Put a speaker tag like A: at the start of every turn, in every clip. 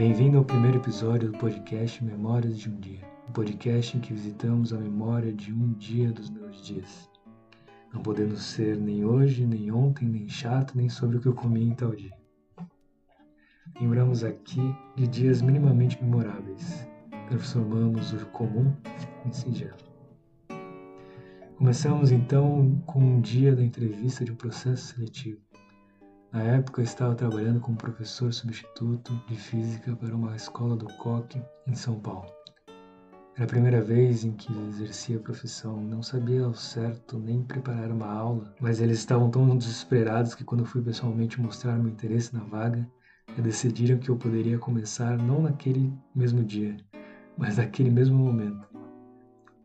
A: Bem-vindo ao primeiro episódio do podcast Memórias de um Dia, um podcast em que visitamos a memória de um dia dos meus dias. Não podendo ser nem hoje, nem ontem, nem chato, nem sobre o que eu comi em tal dia. Lembramos aqui de dias minimamente memoráveis. Transformamos o comum em singelo. Começamos então com um dia da entrevista de um processo seletivo. Na época, estava trabalhando como professor substituto de física para uma escola do Coque, em São Paulo. Era a primeira vez em que exercia a profissão, não sabia ao certo nem preparar uma aula, mas eles estavam tão desesperados que, quando fui pessoalmente mostrar meu interesse na vaga, decidiram que eu poderia começar não naquele mesmo dia, mas naquele mesmo momento.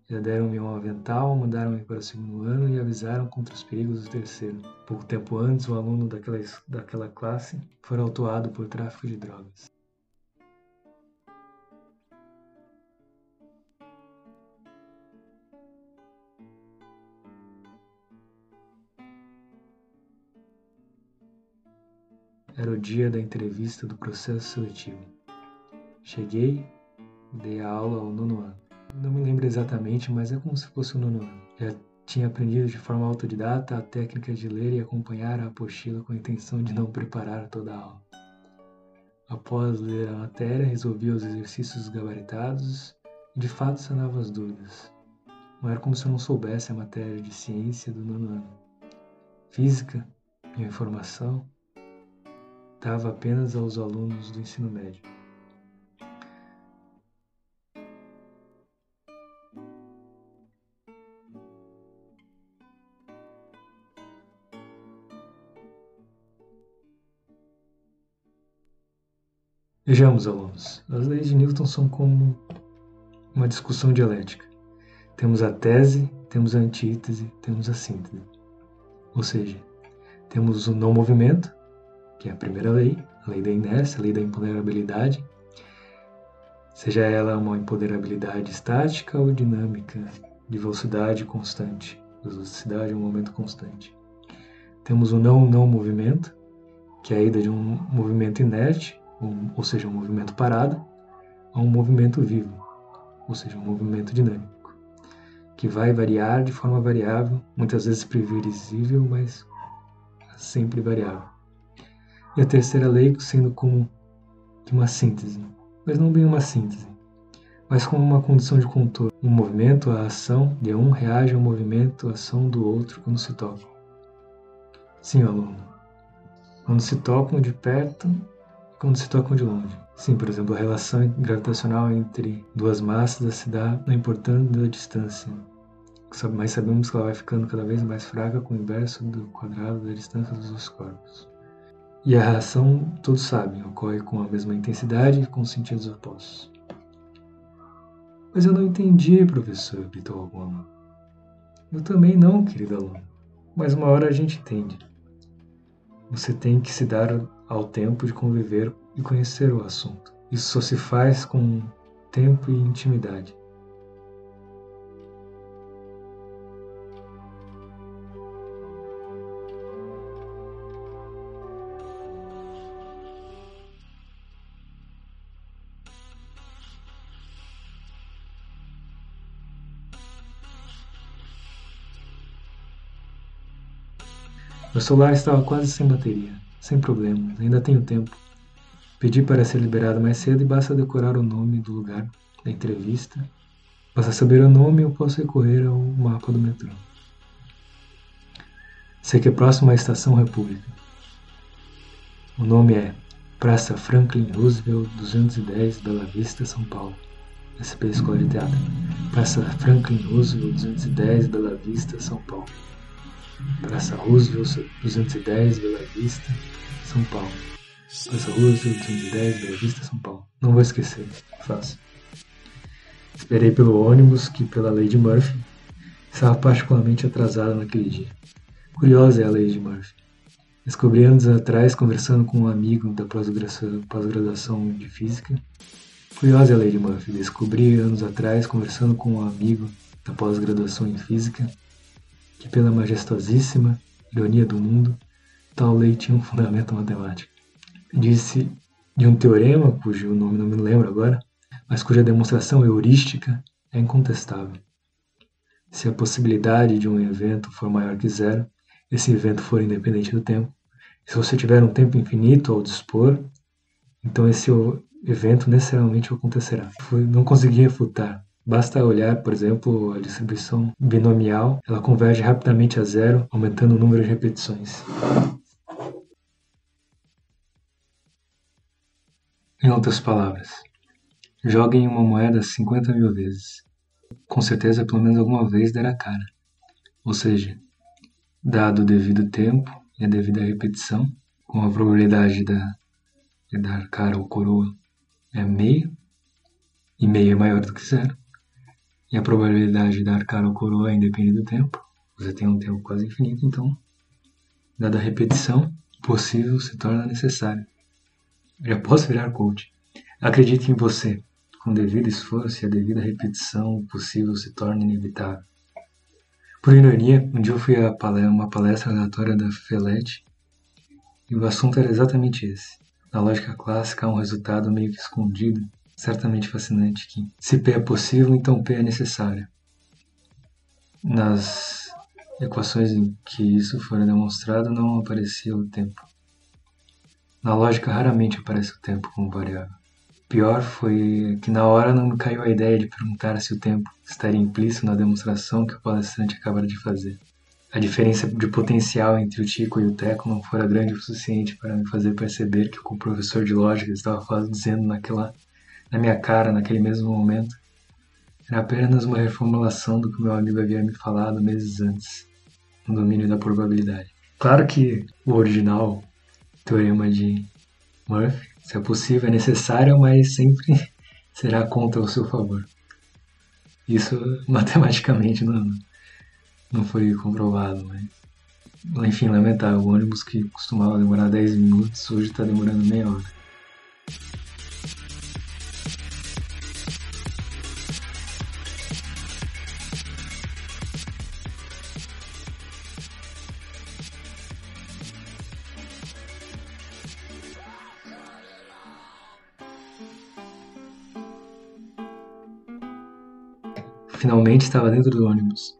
A: Já deram-me um avental, mandaram-me para o segundo ano e avisaram contra os perigos do terceiro. Pouco tempo antes, o aluno daquela, daquela classe foi autuado por tráfico de drogas. Era o dia da entrevista do processo seletivo. Cheguei, dei a aula ao nono ano. Não me lembro exatamente, mas é como se fosse o nono ano. Já tinha aprendido de forma autodidata a técnica de ler e acompanhar a apostila com a intenção de não preparar toda a aula. Após ler a matéria, resolvia os exercícios gabaritados e de fato sanava as dúvidas. Não era como se eu não soubesse a matéria de ciência do nono ano. Física, minha informação, dava apenas aos alunos do ensino médio. Vejamos, alunos, as leis de Newton são como uma discussão dialética. Temos a tese, temos a antítese, temos a síntese. Ou seja, temos o não movimento, que é a primeira lei, a lei da inércia, a lei da empoderabilidade, seja ela uma empoderabilidade estática ou dinâmica, de velocidade constante. Velocidade é um momento constante. Temos o não não movimento, que é a ida de um movimento inerte ou seja, um movimento parado, a um movimento vivo, ou seja, um movimento dinâmico, que vai variar de forma variável, muitas vezes previsível, mas sempre variável. E a terceira lei sendo como uma síntese, mas não bem uma síntese, mas como uma condição de contorno. Um movimento, a ação de um reage ao movimento, a ação do outro quando se tocam. Sim, aluno. Quando se tocam de perto, quando se tocam de longe. Sim, por exemplo, a relação gravitacional entre duas massas se dá na importância da distância. Mas sabemos que ela vai ficando cada vez mais fraca com o inverso do quadrado da distância dos dois corpos. E a reação, todos sabem, ocorre com a mesma intensidade e com sentidos opostos. Mas eu não entendi, professor, gritou algum aluno. Eu também não, querido aluno. Mas uma hora a gente entende. Você tem que se dar ao tempo de conviver e conhecer o assunto. Isso só se faz com tempo e intimidade. Meu celular estava quase sem bateria. Sem problemas, ainda tenho tempo. Pedi para ser liberado mais cedo e basta decorar o nome do lugar da entrevista. Basta saber o nome eu posso recorrer ao mapa do metrô. Sei que é próximo à Estação República. O nome é Praça Franklin Roosevelt 210, Bela Vista, São Paulo. SP Escola de Teatro. Praça Franklin Roosevelt 210, Bela Vista, São Paulo. Praça Roosevelt 210, Bela Vista, São Paulo. Praça Roosevelt 210, Bela Vista, São Paulo. Não vou esquecer, fácil. Esperei pelo ônibus que, pela lei de Murphy, estava particularmente atrasado naquele dia. Curiosa é a lei de Murphy. Descobri anos atrás, conversando com um amigo da pós-graduação de física. Curiosa é a lei de Murphy. Descobri anos atrás, conversando com um amigo da pós-graduação em física, que pela majestosíssima ironia do mundo, tal lei tinha um fundamento matemático. Disse de um teorema, cujo nome não me lembro agora, mas cuja demonstração heurística é incontestável. Se a possibilidade de um evento for maior que zero, esse evento for independente do tempo, se você tiver um tempo infinito ao dispor, então esse evento necessariamente acontecerá. Não consegui refutar. Basta olhar, por exemplo, a distribuição binomial, ela converge rapidamente a zero, aumentando o número de repetições. Em outras palavras, joguem uma moeda 50 mil vezes. Com certeza, pelo menos alguma vez dará cara. Ou seja, dado o devido tempo e a devida repetição, com a probabilidade da, de dar cara ou coroa é meio, e meio é maior do que zero, e a probabilidade de dar cara ou coroa independe do tempo. Você tem um tempo quase infinito, então, dada a repetição, possível se torna necessário. Já posso virar coach. Acredite em você. Com devido esforço e a devida repetição, o possível se torna inevitável. Por ironia, um dia eu fui a uma palestra aleatória da Felete e o assunto era exatamente esse. Na lógica clássica há um resultado meio que escondido, certamente fascinante, que se P é possível, então P é necessário. Nas equações em que isso for demonstrado, não aparecia o tempo. Na lógica, raramente aparece o tempo como variável. Pior foi que na hora não me caiu a ideia de perguntar se o tempo estaria implícito na demonstração que o palestrante acabara de fazer. A diferença de potencial entre o Tico e o Teco não fora grande o suficiente para me fazer perceber que o que o professor de lógica estava dizendo naquela, na minha cara naquele mesmo momento era apenas uma reformulação do que meu amigo havia me falado meses antes, no domínio da probabilidade. Claro que o original teorema de Murphy, se é possível, é necessário, mas sempre será contra o seu favor. Isso matematicamente não, não foi comprovado, mas enfim, lamentável. O ônibus que costumava demorar 10 minutos hoje está demorando meia hora. Finalmente estava dentro do ônibus,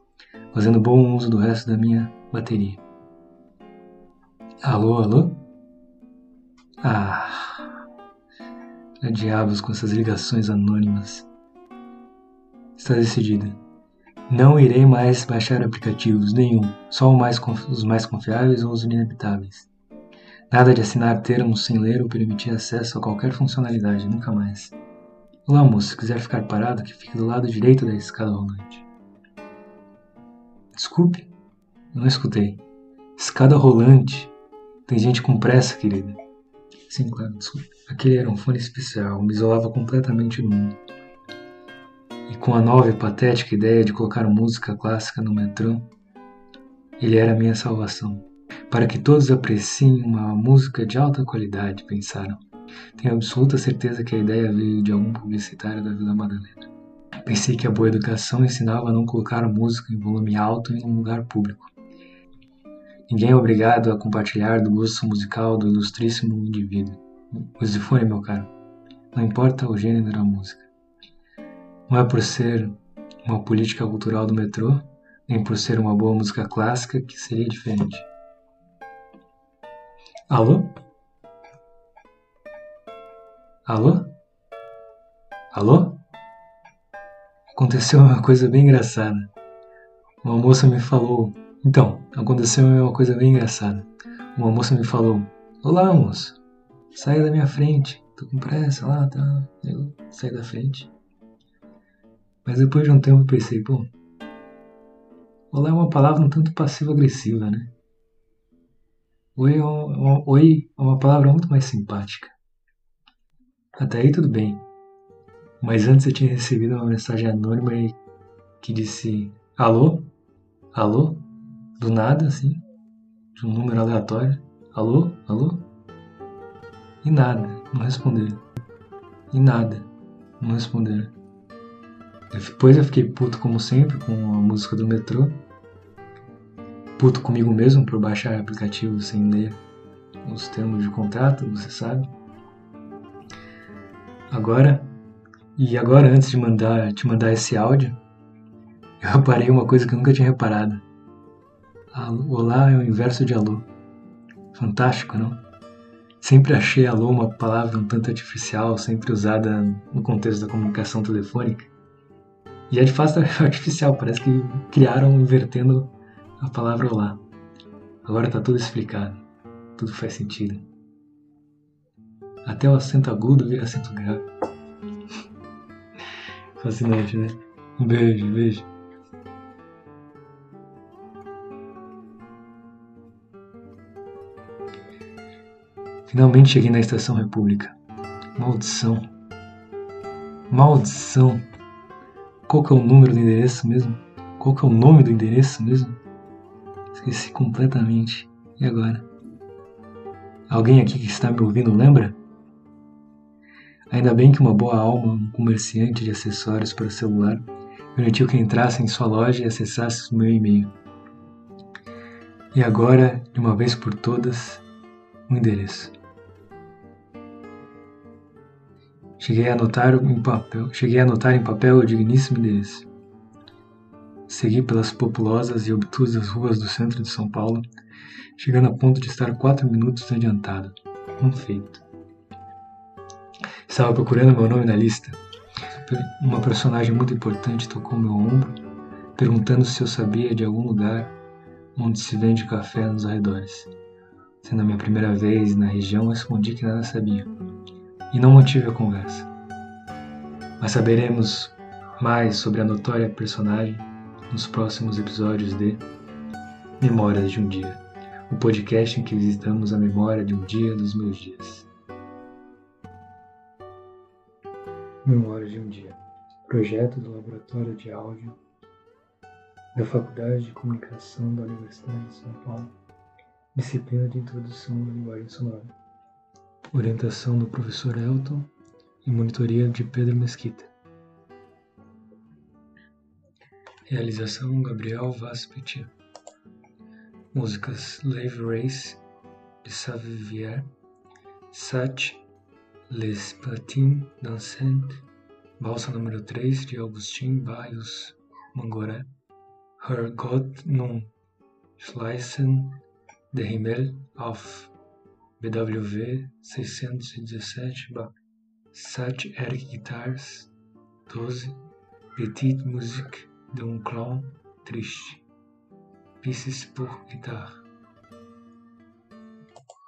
A: fazendo bom uso do resto da minha bateria. Alô, alô? Ah, a diabos com essas ligações anônimas. Está decidida. Não irei mais baixar aplicativos nenhum, só mais os mais confiáveis ou os inevitáveis. Nada de assinar termos sem ler ou permitir acesso a qualquer funcionalidade, nunca mais. Olá, moço, se quiser ficar parado, que fique do lado direito da escada rolante. Desculpe, não escutei. Escada rolante. Tem gente com pressa, querida. Sim, claro, desculpe. Aquele era um fone especial, me isolava completamente do mundo. E com a nova e patética ideia de colocar música clássica no metrô, ele era a minha salvação. Para que todos apreciem uma música de alta qualidade, pensaram. Tenho absoluta certeza que a ideia veio de algum publicitário da Vila Madalena. Pensei que a boa educação ensinava a não colocar música em volume alto em um lugar público. Ninguém é obrigado a compartilhar do gosto musical do ilustríssimo indivíduo. O zifone, meu caro. Não importa o gênero da música. Não é por ser uma política cultural do metrô, nem por ser uma boa música clássica que seria diferente. Alô? Alô? Alô? Aconteceu uma coisa bem engraçada. Uma moça me falou. Então, aconteceu uma coisa bem engraçada. Uma moça me falou: Olá, moço. Saia da minha frente. Tô com pressa lá, tá? Eu saí da frente. Mas depois de um tempo eu pensei: Pô, olá é uma palavra um tanto passivo-agressiva, né? Oi é uma, oi é uma palavra muito mais simpática. Até aí tudo bem. Mas antes eu tinha recebido uma mensagem anônima que disse alô, alô, do nada assim, de um número aleatório, alô, alô, e nada, não responderam. E nada, não responderam. Depois eu fiquei puto como sempre com a música do metrô. Puto comigo mesmo por baixar aplicativo sem ler os termos de contrato, você sabe. Agora, e agora antes de mandar, te mandar esse áudio, eu reparei uma coisa que eu nunca tinha reparado. Olá é o inverso de alô. Fantástico, não? Sempre achei alô uma palavra um tanto artificial, sempre usada no contexto da comunicação telefônica. E é de fato artificial, parece que criaram invertendo a palavra olá. Agora está tudo explicado, tudo faz sentido. Até o acento agudo vira acento grave. Fascinante, né? Um beijo, beijo. Finalmente cheguei na Estação República. Maldição. Maldição. Qual que é o número do endereço mesmo? Qual que é o nome do endereço mesmo? Esqueci completamente. E agora? Alguém aqui que está me ouvindo lembra? Ainda bem que uma boa alma, um comerciante de acessórios para celular, permitiu que entrasse em sua loja e acessasse o meu e-mail. E agora, de uma vez por todas, o endereço. Cheguei a anotar em papel, cheguei a anotar em papel o digníssimo endereço. Segui pelas populosas e obtusas ruas do centro de São Paulo, chegando a ponto de estar quatro minutos adiantado. Um feito. Estava procurando meu nome na lista. Uma personagem muito importante tocou meu ombro, perguntando se eu sabia de algum lugar onde se vende café nos arredores. Sendo a minha primeira vez na região, respondi que nada sabia e não mantive a conversa. Mas saberemos mais sobre a notória personagem nos próximos episódios de Memórias de um Dia, o podcast em que visitamos a memória de um dia dos meus dias. Memórias de um Dia, projeto do Laboratório de Áudio da Faculdade de Comunicação da Universidade de São Paulo, disciplina de Introdução à Linguagem Sonora orientação do professor Elton e monitoria de Pedro Mesquita. Realização Gabriel Vaz Petit. Músicas Lave Race de Savivier, Sat Les Platines Dansantes, Balsa número 3 de Augustin Barrios Mangoré, Her Gott nun Schleißen de Himmel auf BWV 617 Sat Eric Guitars 12 Petite Musique d'un Clown Triste. Pieces pour Guitare